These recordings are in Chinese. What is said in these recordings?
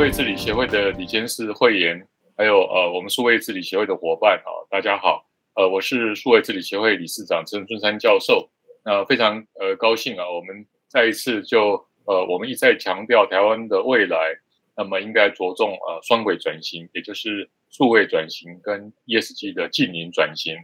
位治理协会的李监事会员，还有呃我们数位治理协会的伙伴啊，大家好，呃我是数位治理协会理事长陈春山教授，那、呃、非常呃高兴啊，我们再一次就呃我们一再强调台湾的未来，那么应该着重呃双轨转型，也就是数位转型跟 ESG 的净零转型。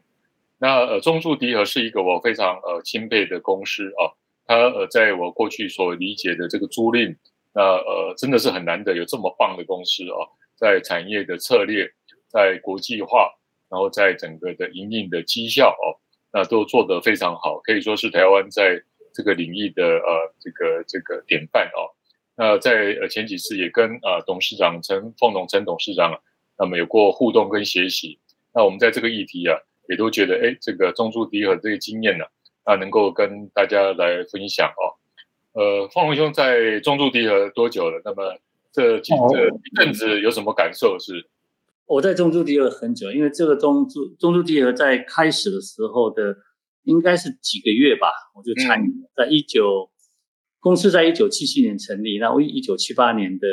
那呃中注迪和是一个我非常呃钦佩的公司啊，它呃在我过去所理解的这个租赁。那呃，真的是很难得有这么棒的公司哦，在产业的策略，在国际化，然后在整个的营运的绩效哦，那都做得非常好，可以说是台湾在这个领域的呃这个这个典范哦。那在呃前几次也跟啊、呃、董事长陈凤龙陈董事长，那么有过互动跟学习。那我们在这个议题啊，也都觉得哎，这个中注迪和这个经验呢、啊，那能够跟大家来分享哦。呃，方龙兄在中注迪和多久了？那么这几这一阵子有什么感受是？我在中注迪和很久，因为这个中注中注迪和在开始的时候的应该是几个月吧，我就参与了。在一九公司在一九七七年成立，那我一九七八年的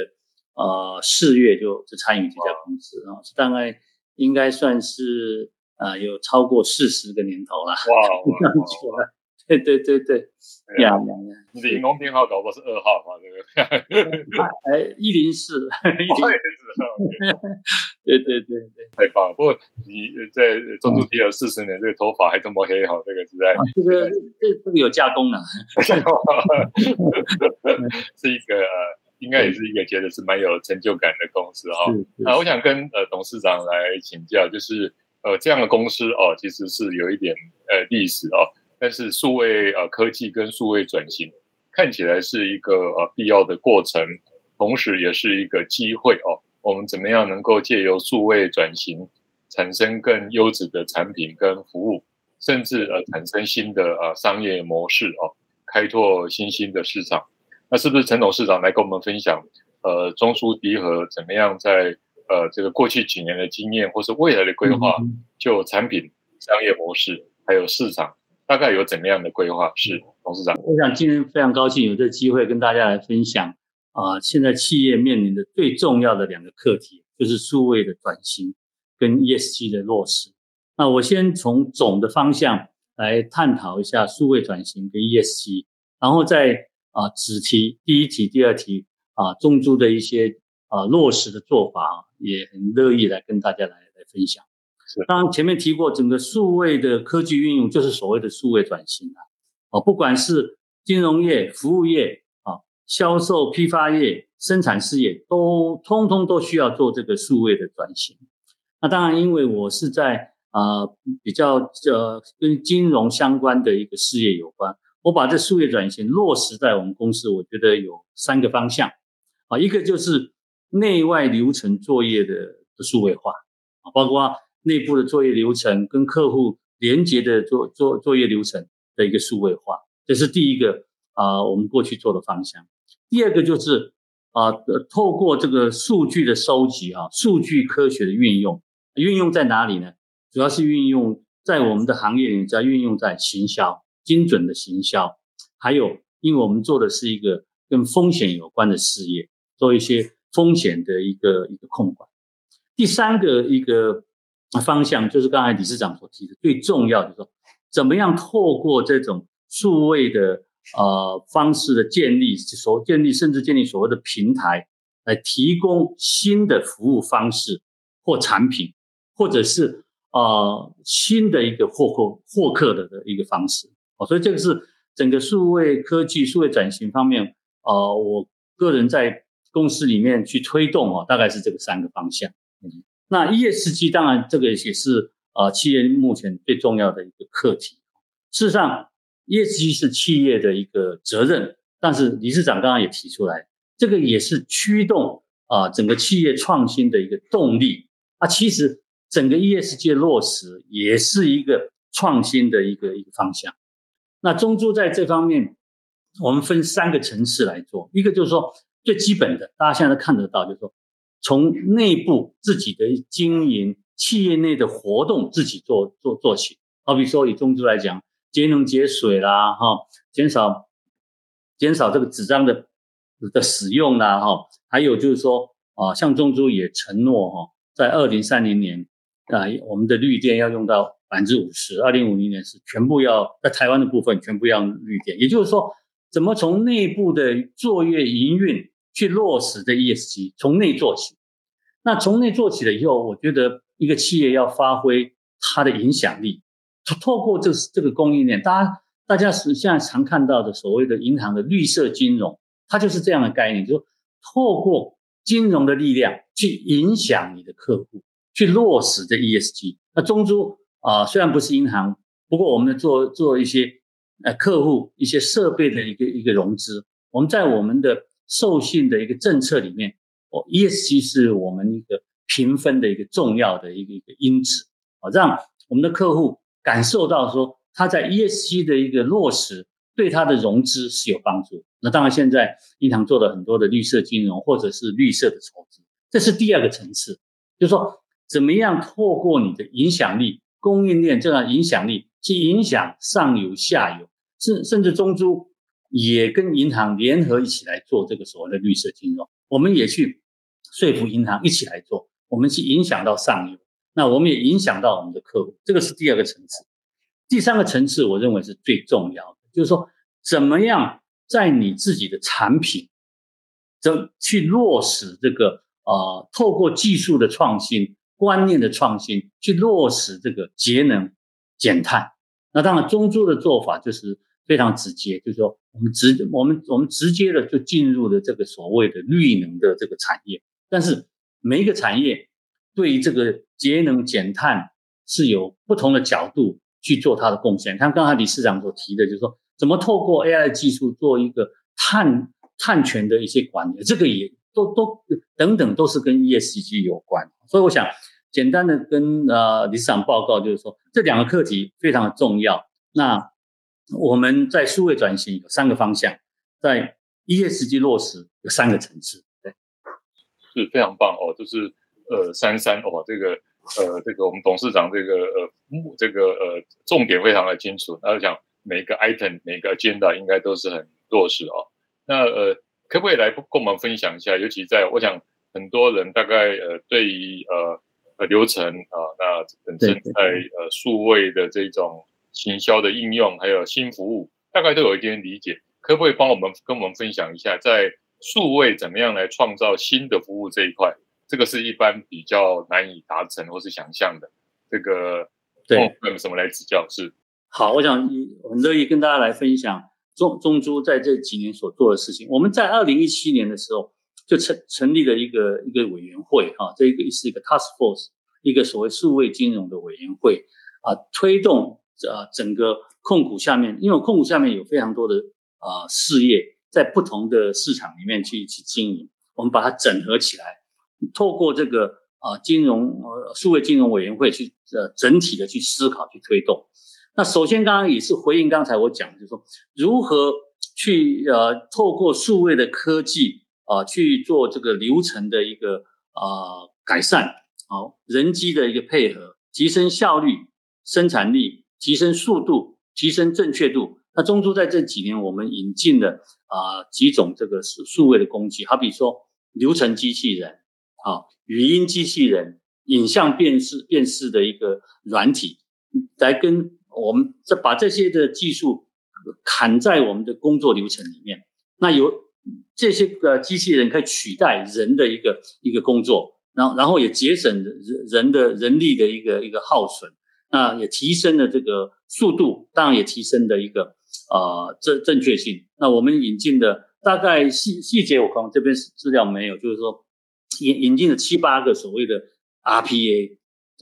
呃四月就就参与这家公司啊，大概应该算是呃有超过四十个年头了。哇，哇。对对对对，呀呀呀！你的银行编号搞不好是二号嘛？这个，哎，一零四，一零四，对对对对，太棒了！不过你在中注迪和四十年，这个头发还这么黑，哈，这个实在，这个这这个有加工啊，是一个呃，应该也是一个觉得是蛮有成就感的公司哈。那，我想跟呃董事长来请教，就是呃这样的公司哦，其实是有一点呃历史哦。但是数位呃科技跟数位转型看起来是一个呃必要的过程，同时也是一个机会哦。我们怎么样能够借由数位转型产生更优质的产品跟服务，甚至呃产生新的呃商业模式哦，开拓新兴的市场？那是不是陈董事长来跟我们分享呃中注迪和怎么样在呃这个过去几年的经验，或是未来的规划，就产品、商业模式还有市场？大概有怎么样的规划？是董事长，我想今天非常高兴有这个机会跟大家来分享啊、呃，现在企业面临的最重要的两个课题，就是数位的转型跟 ESG 的落实。那我先从总的方向来探讨一下数位转型跟 ESG，然后再啊子题第一题、第二题啊中珠的一些啊落实的做法，也很乐意来跟大家来来分享。当然前面提过，整个数位的科技运用就是所谓的数位转型啊，不管是金融业、服务业啊、销售、批发业、生产事业，都通通都需要做这个数位的转型。那当然，因为我是在啊比较呃跟金融相关的一个事业有关，我把这数位转型落实在我们公司，我觉得有三个方向啊，一个就是内外流程作业的的数位化啊，包括。内部的作业流程跟客户连接的作作作业流程的一个数位化，这是第一个啊、我们过去做的方向。第二个就是啊、透过这个数据的收集啊，数据科学的运用，运用在哪里呢？主要是运用在我们的行业里面，在运用在行销，精准的行销，还有因为我们做的是一个跟风险有关的事业，做一些风险的一个一个控管。第三个一个。方向就是刚才理事长所提的，最重要的说，怎么样透过这种数位的呃方式的建立，所建立甚至建立所谓的平台，来提供新的服务方式或产品，或者是呃新的一个获客获客的的一个方式。哦，所以这个是整个数位科技、数位转型方面，呃，我个人在公司里面去推动哦，大概是这个三个方向。那 ESG 当然这个也是呃企业目前最重要的一个课题。事实上，ESG 是企业的一个责任，但是理事长刚刚也提出来，这个也是驱动啊整个企业创新的一个动力。啊，其实整个 ESG 落实也是一个创新的一个一个方向。那中珠在这方面，我们分三个层次来做，一个就是说最基本的，大家现在都看得到，就是说。从内部自己的经营，企业内的活动自己做做做起。好比说以中珠来讲，节能节水啦，哈，减少减少这个纸张的的使用啦，哈，还有就是说啊，像中租也承诺哈，在二零三零年啊，我们的绿电要用到百分之五十，二零五零年是全部要在台湾的部分全部要绿电。也就是说，怎么从内部的作业营运去落实这 ESG，从内做起。那从内做起了以后，我觉得一个企业要发挥它的影响力，透过这这个供应链，大家大家是现在常看到的所谓的银行的绿色金融，它就是这样的概念，就是透过金融的力量去影响你的客户，去落实这 ESG。那中租啊、虽然不是银行，不过我们做做一些呃客户一些设备的一个一个融资，我们在我们的授信的一个政策里面。哦，ESG 是我们一个评分的一个重要的一个一个因子啊，让我们的客户感受到说他在 ESG 的一个落实对他的融资是有帮助。那当然，现在银行做了很多的绿色金融或者是绿色的筹资，这是第二个层次，就是说怎么样透过你的影响力、供应链这样影响力去影响上游、下游，甚甚至中租也跟银行联合一起来做这个所谓的绿色金融，我们也去。说服银行一起来做，我们去影响到上游，那我们也影响到我们的客户，这个是第二个层次。第三个层次，我认为是最重要的，就是说怎么样在你自己的产品，怎去落实这个呃，透过技术的创新、观念的创新，去落实这个节能减碳。那当然，中珠的做法就是非常直接，就是说我们直我们我们直接的就进入了这个所谓的绿能的这个产业。但是每一个产业对于这个节能减碳是有不同的角度去做它的贡献。像刚才李市长所提的，就是说怎么透过 AI 技术做一个碳碳权的一些管理，这个也都都等等都是跟 ESG 有关。所以我想简单的跟呃李市长报告，就是说这两个课题非常的重要。那我们在数位转型有三个方向，在 ESG 落实有三个层次。对是非常棒哦，就是呃三三哦，这个呃这个我们董事长这个呃这个呃重点非常的清楚，然后讲每一个 item 每个 agenda 应该都是很落实哦。那呃可不可以来跟我们分享一下？尤其在我想很多人大概呃对于呃呃流程啊、呃，那本身在呃数位的这种行销的应用，还有新服务，大概都有一点理解。可不可以帮我们跟我们分享一下在？数位怎么样来创造新的服务这一块，这个是一般比较难以达成或是想象的。这个对，有什么来指教？是好，我想很乐意跟大家来分享中中珠在这几年所做的事情。我们在二零一七年的时候就成成立了一个一个委员会啊，这一个是一个 task force，一个所谓数位金融的委员会啊，推动啊整个控股下面，因为控股下面有非常多的啊事业。在不同的市场里面去去经营，我们把它整合起来，透过这个啊金融呃数位金融委员会去呃整体的去思考去推动。那首先刚刚也是回应刚才我讲，就是说如何去呃透过数位的科技啊去做这个流程的一个啊改善，好人机的一个配合，提升效率、生产力，提升速度、提升正确度。那中珠在这几年，我们引进了啊、几种这个数数位的工具，好比说流程机器人啊、语音机器人、影像辨识辨识的一个软体，来跟我们这把这些的技术砍在我们的工作流程里面。那有这些个机器人可以取代人的一个一个工作，然后然后也节省人人的人力的一个一个耗损，那也提升了这个速度，当然也提升了一个。呃，正正确性。那我们引进的大概细细节，我看这边资料没有，就是说引引进了七八个所谓的 RPA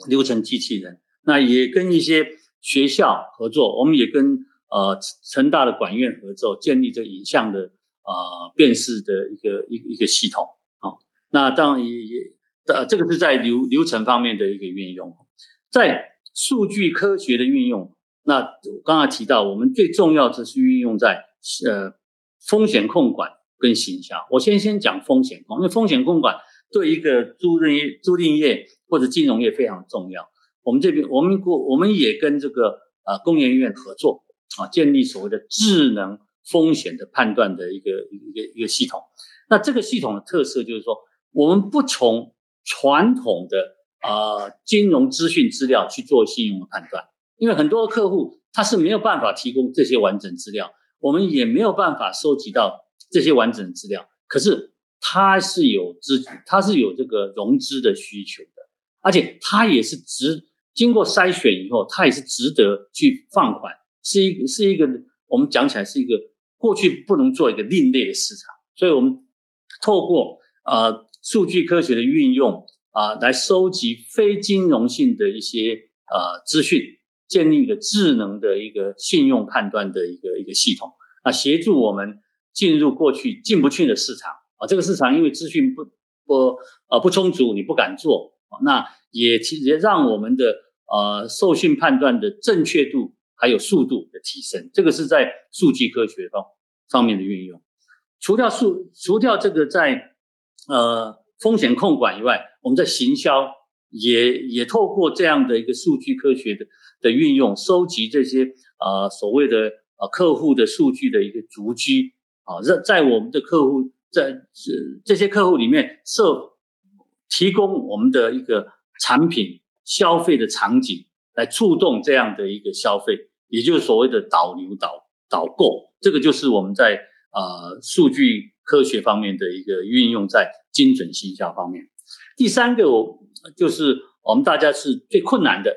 流程机器人。那也跟一些学校合作，我们也跟呃成大的管院合作，建立这影像的、呃、辨识的一个一一个系统。好，那当然也也呃这个是在流流程方面的一个运用，在数据科学的运用。那我刚才提到，我们最重要的是运用在呃风险控管跟行销。我先先讲风险控，因为风险控管对一个租赁业、租赁业或者金融业非常重要。我们这边我们过我们也跟这个呃工研院合作啊，建立所谓的智能风险的判断的一个一个一个系统。那这个系统的特色就是说，我们不从传统的呃金融资讯资料去做信用的判断，因为很多客户他是没有办法提供这些完整资料，我们也没有办法收集到这些完整资料。可是他是有资，他是有这个融资的需求的，而且他也是值经过筛选以后，他也是值得去放款，是一是一个我们讲起来是一个过去不能做一个另类的市场，所以我们透过呃。数据科学的运用啊，来收集非金融性的一些呃资讯，建立一个智能的一个信用判断的一个一个系统啊，协助我们进入过去进不去的市场啊。这个市场因为资讯不不呃不充足，你不敢做，那也其实也让我们的呃受训判断的正确度还有速度的提升。这个是在数据科学方方面的运用。除掉数除掉这个在呃，风险控管以外，我们在行销也也透过这样的一个数据科学的的运用，收集这些呃所谓的呃客户的数据的一个足迹。啊，在在我们的客户在这这些客户里面设提供我们的一个产品消费的场景，来触动这样的一个消费，也就是所谓的导流导导购，这个就是我们在呃数据科学方面的一个运用在。精准行销方面，第三个我就是我们大家是最困难的，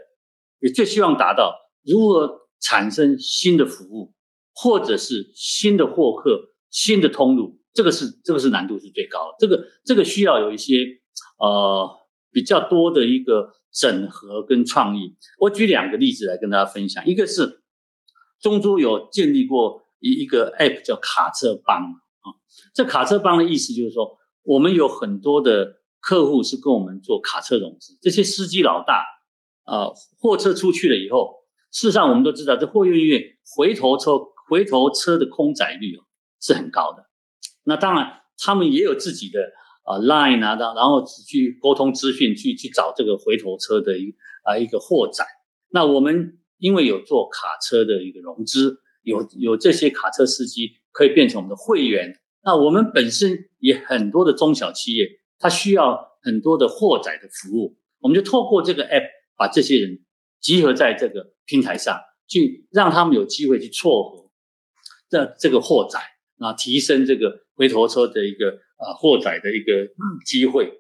也最希望达到如何产生新的服务，或者是新的获客、新的通路，这个是这个是难度是最高的。这个这个需要有一些呃比较多的一个整合跟创意。我举两个例子来跟大家分享，一个是中租有建立过一一个 App 叫卡车帮啊，这卡车帮的意思就是说。我们有很多的客户是跟我们做卡车融资，这些司机老大，啊、货车出去了以后，事实上我们都知道，这货运业回头车回头车的空载率是很高的。那当然，他们也有自己的啊、line 啊，然后去沟通资讯，去去找这个回头车的一啊、一个货载。那我们因为有做卡车的一个融资，有有这些卡车司机可以变成我们的会员。那我们本身也很多的中小企业，它需要很多的货载的服务，我们就透过这个 app 把这些人集合在这个平台上，去让他们有机会去撮合这这个货载，啊，提升这个回头车的一个啊货载的一个机会。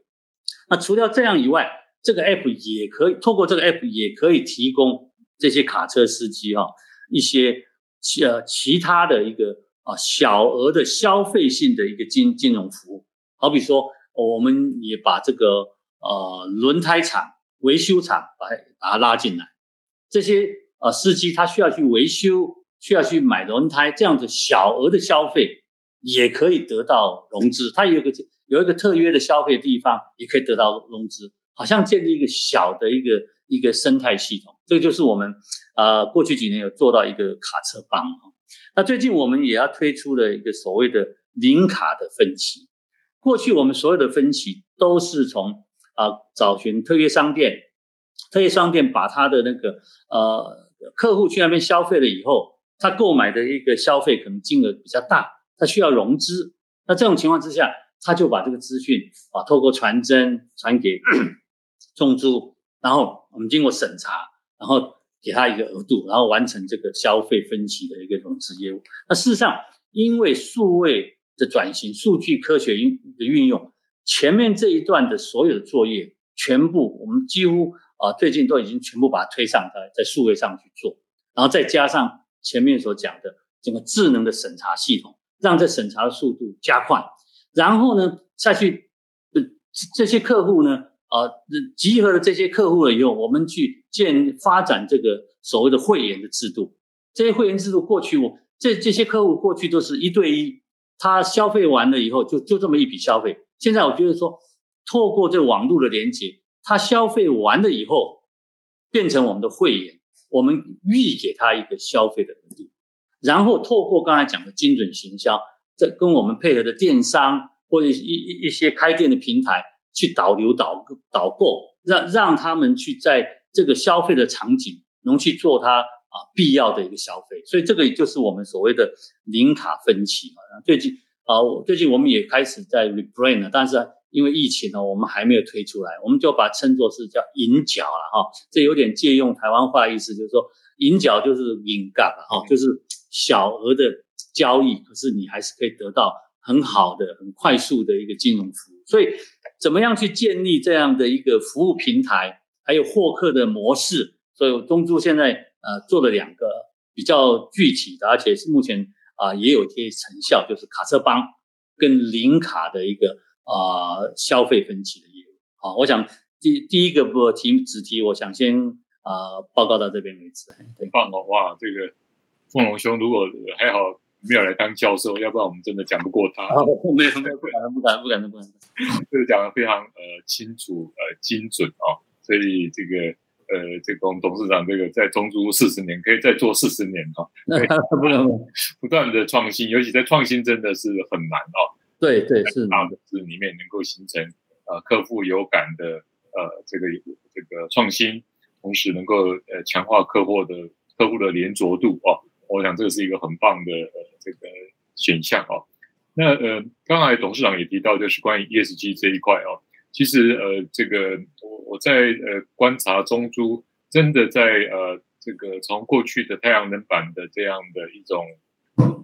那除了这样以外，这个 app 也可以透过这个 app 也可以提供这些卡车司机哈一些其呃其他的一个。啊，小额的消费性的一个金金融服务，好比说，我们也把这个呃轮胎厂、维修厂把它把它拉进来，这些呃司机他需要去维修，需要去买轮胎，这样子小额的消费也可以得到融资，他有个有一个特约的消费地方也可以得到融资，好像建立一个小的一个一个生态系统，这个就是我们呃过去几年有做到一个卡车帮。那最近我们也要推出了一个所谓的零卡的分期。过去我们所有的分期都是从啊、找寻特约商店，特约商店把他的那个呃客户去那边消费了以后，他购买的一个消费可能金额比较大，他需要融资。那这种情况之下，他就把这个资讯啊透过传真传给 中租，然后我们经过审查，然后。给他一个额度，然后完成这个消费分期的一个融资业务。那事实上，因为数位的转型、数据科学运的运用，前面这一段的所有的作业，全部我们几乎啊最近都已经全部把它推上在在数位上去做，然后再加上前面所讲的整个智能的审查系统，让这审查的速度加快。然后呢，再去呃这些客户呢。啊，集合了这些客户了以后，我们去建发展这个所谓的会员的制度。这些会员制度过去我这这些客户过去都是一对一，他消费完了以后就就这么一笔消费。现在我觉得说，透过这网络的连接，他消费完了以后变成我们的会员，我们预给他一个消费的额度，然后透过刚才讲的精准行销，这跟我们配合的电商或者一一一些开店的平台。去导流导导购，让让他们去在这个消费的场景能去做它啊必要的一个消费，所以这个也就是我们所谓的零卡分期嘛。最近啊，最近我们也开始在 rebrand 了，但是因为疫情呢，我们还没有推出来，我们就把它称作是叫银角了哈。这有点借用台湾话意思，就是说银角就是银角了哈，就是小额的交易，可是你还是可以得到很好的、很快速的一个金融服务。所以，怎么样去建立这样的一个服务平台，还有获客的模式？所以中珠现在呃做了两个比较具体的，而且是目前啊、也有一些成效，就是卡车帮跟零卡的一个啊、消费分期的业务。好，我想第第一个不提只提，我想先啊、呃、报告到这边为止。很棒哦，哇，这个凤龙兄如果还好没有来当教授，要不然我们真的讲不过他。哦、没有没有不敢不敢不敢不敢，这个讲的非常呃清楚呃精准啊、哦，所以这个。呃，这个董事长，这个在中租四十年，可以再做四十年哈。不能不断的创新，尤其在创新真的是很难哦。对对是。大的是里面能够形成呃客户有感的呃这个这个创新，同时能够呃强化客户的客户的连着度哦。我想这是一个很棒的呃这个选项哦。那呃刚才董事长也提到，就是关于 ESG 这一块哦。其实，呃，这个我我在呃观察中租，真的在呃这个从过去的太阳能板的这样的一种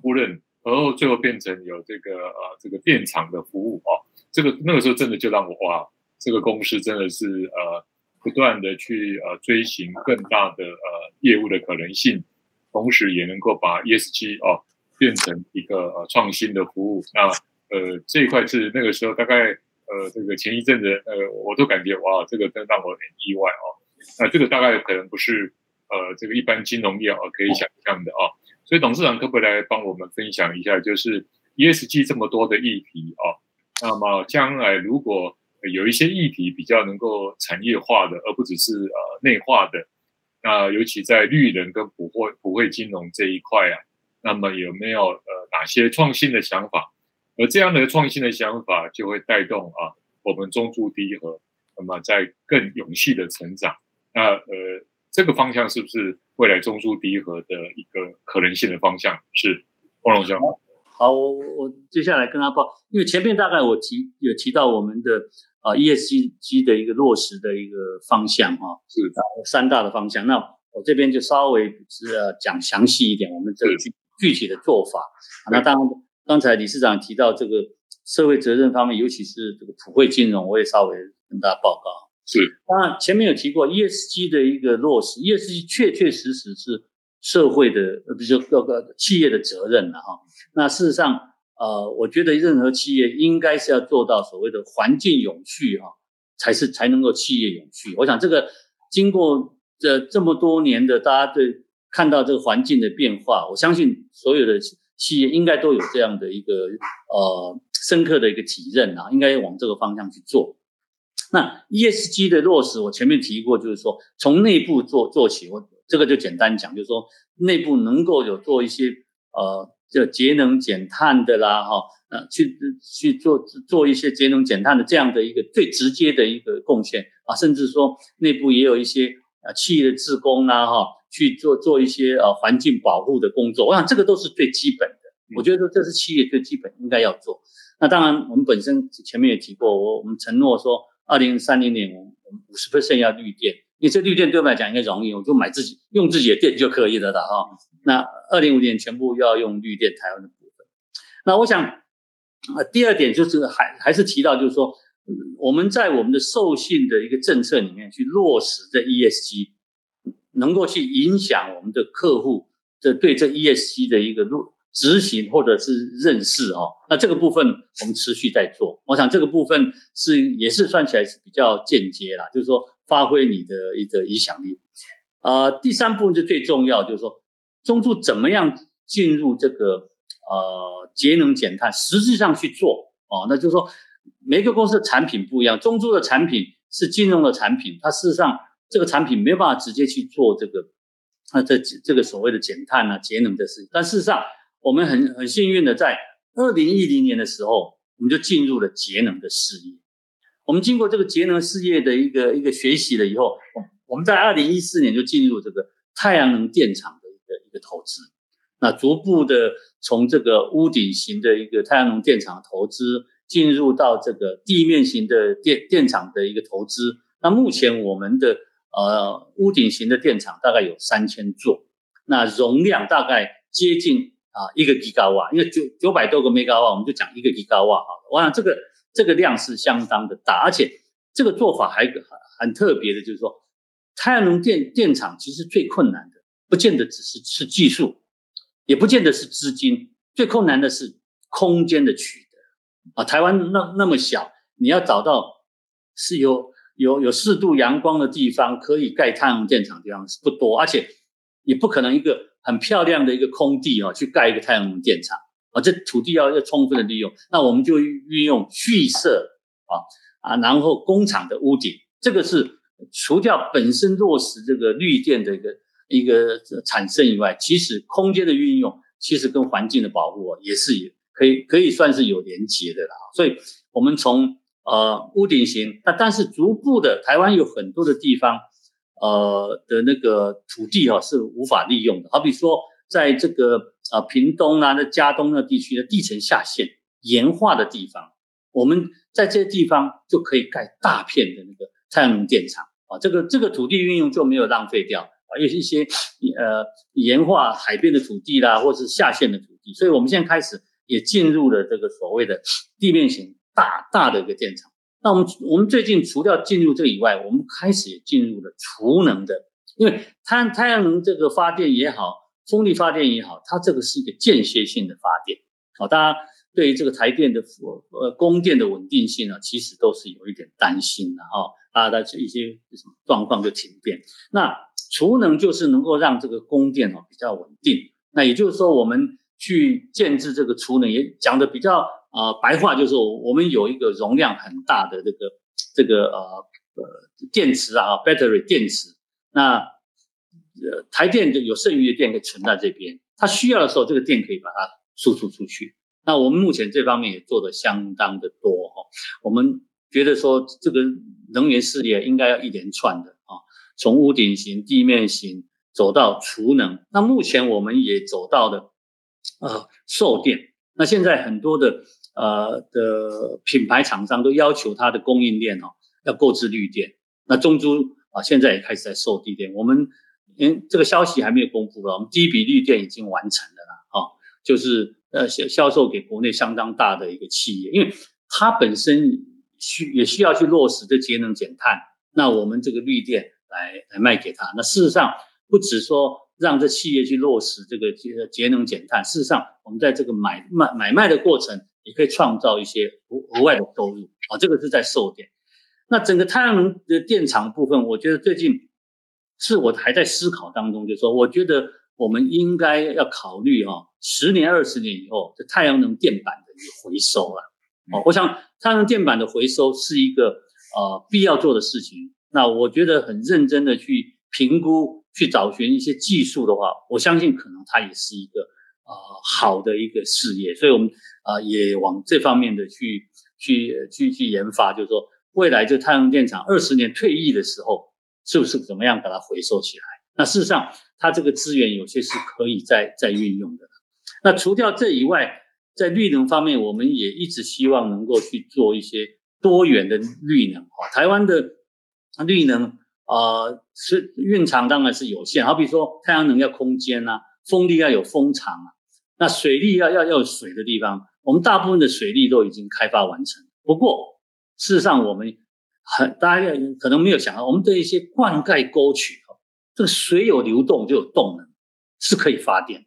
夫人，然后最后变成有这个呃这个电厂的服务啊，这个那个时候真的就让我哇，这个公司真的是呃不断的去呃追寻更大的呃业务的可能性，同时也能够把 ESG 哦变成一个呃创新的服务。那呃这一块是那个时候大概。呃，这个前一阵子，呃，我都感觉哇，这个真让我很意外哦。那这个大概可能不是呃，这个一般金融业啊可以想象的啊。所以董事长可不可以来帮我们分享一下，就是 ESG 这么多的议题啊，那么将来如果有一些议题比较能够产业化的，而不只是呃内化的，那尤其在绿能跟普惠普惠金融这一块啊，那么有没有呃哪些创新的想法？而这样的创新的想法就会带动啊，我们中租第一核，那么在更永续的成长。那呃，这个方向是不是未来中租第一核的一个可能性的方向？是凤龙兄。好，我我接下来跟他报，因为前面大概我提有提到我们的啊 ESG 的一个落实的一个方向哈，是三大的方向。那我这边就稍微是呃讲详细一点，我们这个具具体的做法。那当然。刚才理事长提到这个社会责任方面，尤其是这个普惠金融，我也稍微跟大家报告。是，当然前面有提过 ESG 的一个落实，ESG 确确实实是社会的，呃，比如说各个企业的责任了哈。那事实上，呃，我觉得任何企业应该是要做到所谓的环境永续哈，才是才能够企业永续。我想这个经过这这么多年的大家对看到这个环境的变化，我相信所有的。企业应该都有这样的一个呃深刻的一个体认啊，应该往这个方向去做。那 ESG 的落实，我前面提过，就是说从内部做做起。我这个就简单讲，就是说内部能够有做一些呃这节能减碳的啦，哈，呃去去做做一些节能减碳的这样的一个最直接的一个贡献啊，甚至说内部也有一些呃企业的志工啦，哈。去做做一些呃环境保护的工作，我想这个都是最基本的。我觉得说这是企业最基本应该要做。那当然，我们本身前面也提过，我我们承诺说，二零三零年我们五十 percent 要绿电，因为这绿电对我们来讲应该容易，我就买自己用自己的电就可以了的哈。那二零五年全部要用绿电，台湾的部分。那我想，呃，第二点就是还还是提到就是说，我们在我们的授信的一个政策里面去落实这 ESG。能够去影响我们的客户这对这 ESG 的一个入执行或者是认识哦，那这个部分我们持续在做。我想这个部分是也是算起来是比较间接啦，就是说发挥你的一个影响力。呃，第三部分就最重要，就是说中租怎么样进入这个呃节能减碳，实际上去做哦，那就是说每个公司的产品不一样，中租的产品是金融的产品，它事实上。这个产品没有办法直接去做这个，啊，这这个所谓的减碳啊、节能的事。但事实上，我们很很幸运的，在二零一零年的时候，我们就进入了节能的事业。我们经过这个节能事业的一个一个学习了以后，我们在二零一四年就进入这个太阳能电厂的一个一个投资。那逐步的从这个屋顶型的一个太阳能电厂投资，进入到这个地面型的电电厂的一个投资。那目前我们的呃屋顶型的电厂大概有三千座，那容量大概接近啊一个吉瓦，因为九九百多个 mega 瓦，我们就讲一个吉瓦好。我想这个这个量是相当的大，而且这个做法还很很特别的，就是说太阳能电电厂其实最困难的，不见得只是是技术，也不见得是资金，最困难的是空间的取得啊。台湾那那么小，你要找到是有有有四度阳光的地方可以盖太阳能电厂的地方是不多，而且也不可能一个很漂亮的一个空地啊去盖一个太阳能电厂啊。这土地要要充分的利用，那我们就运用蓄设啊啊，然后工厂的屋顶，这个是除掉本身落实这个绿电的一个。一个产生以外，其实空间的运用，其实跟环境的保护也是可以可以算是有连结的啦。所以，我们从呃屋顶型，那但是逐步的，台湾有很多的地方，呃的那个土地哈、哦、是无法利用的。好比说，在这个呃屏东啊、那嘉东那地区的地层下陷岩化的地方，我们在这些地方就可以盖大片的那个太阳能电厂啊，这个这个土地运用就没有浪费掉啊。有一些呃盐化海边的土地啦，或是下陷的土地，所以我们现在开始也进入了这个所谓的地面型大大的一个电厂。那我们我们最近除掉进入这个以外，我们开始也进入了储能的，因为太太阳能这个发电也好，风力发电也好，它这个是一个间歇性的发电。好，大家对于这个台电的呃供电的稳定性呢，其实都是有一点担心的哈。啊，的一些什么状况就停电，那。储能就是能够让这个供电哦比较稳定，那也就是说，我们去建置这个储能，也讲的比较呃白话，就是我们有一个容量很大的这个这个呃呃电池啊，battery 电池，那呃台电就有剩余的电可以存在这边，它需要的时候，这个电可以把它输出出去。那我们目前这方面也做得相当的多哈，我们觉得说这个能源事业应该要一连串的啊。从屋顶型、地面型走到储能，那目前我们也走到了呃售电。那现在很多的呃的品牌厂商都要求它的供应链哦要购置绿电。那中珠啊现在也开始在售地电。我们嗯这个消息还没有公布了，我们第一笔绿电已经完成了啦，啊，就是呃销销售给国内相当大的一个企业，因为它本身需也需要去落实的节能减碳。那我们这个绿电。来来卖给他。那事实上，不只说让这企业去落实这个节节能减碳，事实上，我们在这个买卖买卖的过程，也可以创造一些额额外的收入啊。这个是在售电。那整个太阳能的电厂部分，我觉得最近是我还在思考当中，就是说，我觉得我们应该要考虑哈，十年、二十年以后，这太阳能电板的一个回收啊。哦，我想太阳能电板的回收是一个呃必要做的事情。那我觉得很认真的去评估、去找寻一些技术的话，我相信可能它也是一个呃好的一个事业，所以我们啊、也往这方面的去去去去研发，就是说未来这太阳电厂二十年退役的时候，是不是怎么样把它回收起来？那事实上，它这个资源有些是可以再再运用的。那除掉这以外，在绿能方面，我们也一直希望能够去做一些多元的绿能啊，台湾的。绿能呃是蕴藏当然是有限，好比说太阳能要空间啊，风力要有风场啊，那水利要要要水的地方，我们大部分的水利都已经开发完成。不过事实上我们很大家可能没有想到，我们的一些灌溉沟渠哦，这个水有流动就有动能，是可以发电的。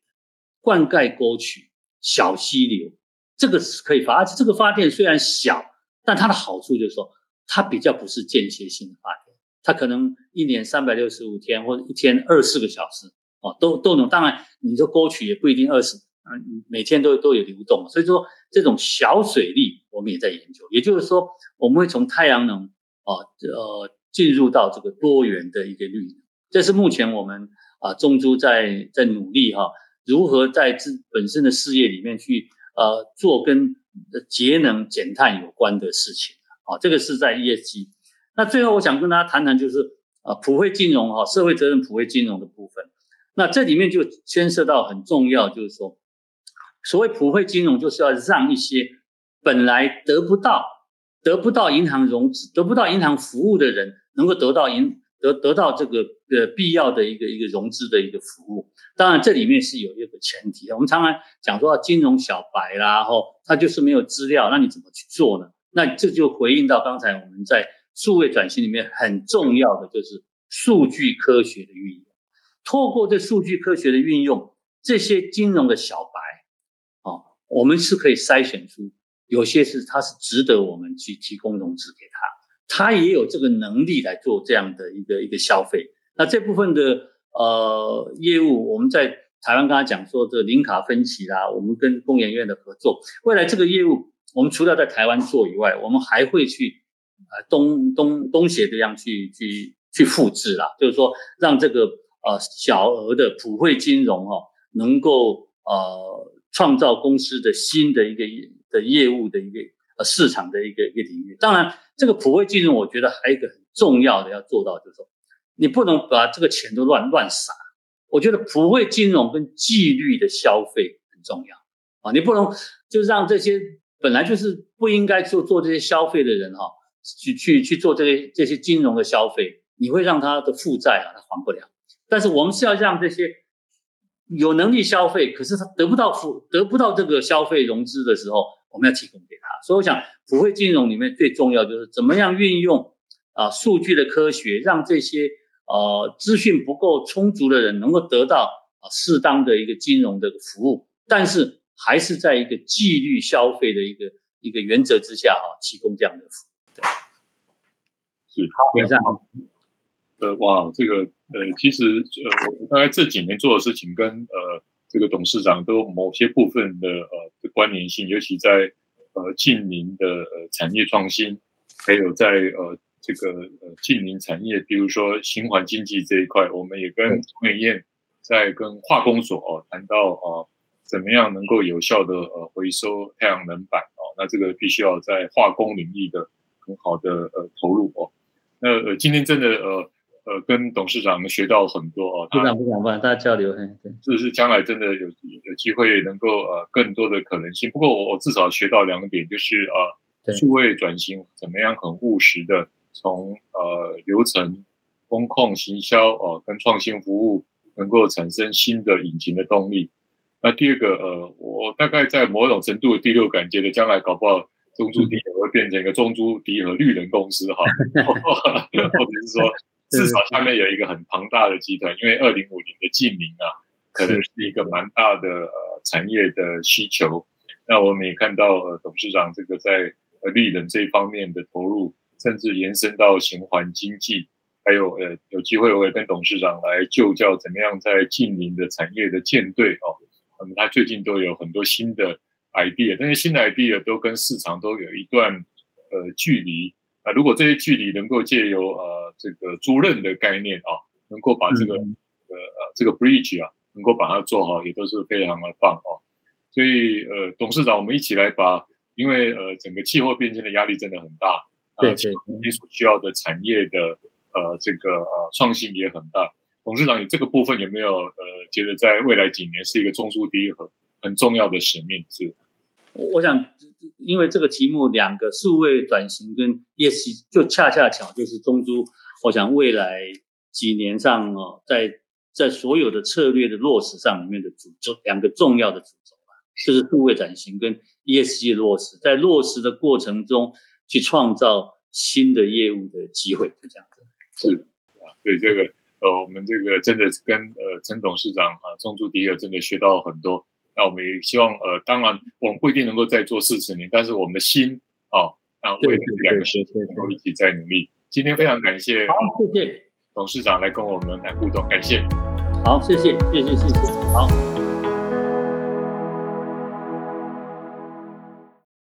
灌溉沟渠、小溪流，这个是可以发，而且这个发电虽然小，但它的好处就是说。它比较不是间歇性的发电，它可能一年三百六十五天或者一天二十四个小时哦，都都能。当然，你说沟渠也不一定二十，啊，每天都都有流动。所以说，这种小水利我们也在研究。也就是说，我们会从太阳能啊呃进入到这个多元的一个绿能。这是目前我们啊中珠在在努力哈，如何在自本身的事业里面去呃做跟节能减碳有关的事情。啊，这个是在 ESG。那最后我想跟大家谈谈，就是啊，普惠金融哈，社会责任普惠金融的部分。那这里面就牵涉到很重要，就是说，所谓普惠金融，就是要让一些本来得不到得不到银行融资、得不到银行服务的人，能够得到银得得到这个呃必要的一个一个融资的一个服务。当然，这里面是有一个前提。我们常常讲说金融小白啦，吼，他就是没有资料，那你怎么去做呢？那这就回应到刚才我们在数位转型里面很重要的，就是数据科学的运用。透过这数据科学的运用，这些金融的小白，我们是可以筛选出有些是他是值得我们去提供融资给他，他也有这个能力来做这样的一个一个消费。那这部分的呃业务，我们在台湾刚才讲说这零卡分期啦，我们跟工研院的合作，未来这个业务，我们除了在台湾做以外，我们还会去呃东东东协这样去去去复制啦，就是说让这个。呃，小额的普惠金融、哦，能够呃创造公司的新的一个的业务的一个呃市场的一个一个领域。当然，这个普惠金融，我觉得还有一个很重要的要做到，就是说，你不能把这个钱都乱乱撒。我觉得普惠金融跟纪律的消费很重要啊，你不能就让这些本来就是不应该做做这些消费的人哈、哦，去去去做这些这些金融的消费，你会让他的负债啊，他还不了。但是我们是要让这些有能力消费，可是他得不到付得不到这个消费融资的时候，我们要提供给他。所以我想，普惠金融里面最重要就是怎么样运用啊数据的科学，让这些呃资讯不够充足的人能够得到啊适当的一个金融的服务，但是还是在一个纪律消费的一个一个原则之下啊提供这样的服务。对，是好，非常好。呃，哇，这个呃，其实呃，我大概这几年做的事情跟呃这个董事长都某些部分的呃的关联性，尤其在呃近邻的呃产业创新，还有在呃这个呃近邻产业，比如说循环经济这一块，我们也跟工研院在跟化工所哦谈到哦、呃，怎么样能够有效的呃回收太阳能板哦，那这个必须要在化工领域的很好的呃投入哦，那呃今天真的呃。呃，跟董事长们学到很多哦，非常非常棒，大家交流，对，这是将来真的有有机会能够呃更多的可能性。不过我我至少学到两点，就是呃，数位转型怎么样很务实的从呃流程、风控、行销哦、呃、跟创新服务能够产生新的引擎的动力。那第二个呃，我大概在某种程度的第六感觉得将来搞不好中珠迪和会变成一个中珠迪和绿能公司哈，或者是说。至少下面有一个很庞大的集团，因为二零五零的近邻啊，可能是一个蛮大的呃产业的需求。那我们也看到呃董事长这个在呃绿能这一方面的投入，甚至延伸到循环经济，还有呃有机会我也跟董事长来就教怎么样在近邻的产业的舰队哦。那么他最近都有很多新的 idea，但是新的 idea 都跟市场都有一段呃距离。啊，如果这些距离能够借由呃这个租赁的概念啊，能够把这个、嗯、呃呃这个 bridge 啊，能够把它做好，也都是非常的棒哦。所以呃，董事长，我们一起来把，因为呃整个气候变迁的压力真的很大，对对，你所需要的产业的呃这个呃创新也很大。董事长，你这个部分有没有呃觉得在未来几年是一个中枢第一和很重要的使命？是？我想。因为这个题目，两个数位转型跟 ESG 就恰恰巧就是中租，我想未来几年上哦，在在所有的策略的落实上里面的主轴，两个重要的主轴吧，就是数位转型跟 ESG 落实，在落实的过程中去创造新的业务的机会，就这样子。是啊，对这个呃，我们这个真的跟呃陈董事长啊，中租迪尔真的学到很多。那我们也希望，呃，当然我们不一定能够再做四十年，但是我们的心啊，啊，为了这两个事情能够一起在努力。今天非常感谢，好，谢谢董事长来跟我们来互动，感谢。好，谢谢，谢谢，谢谢，好。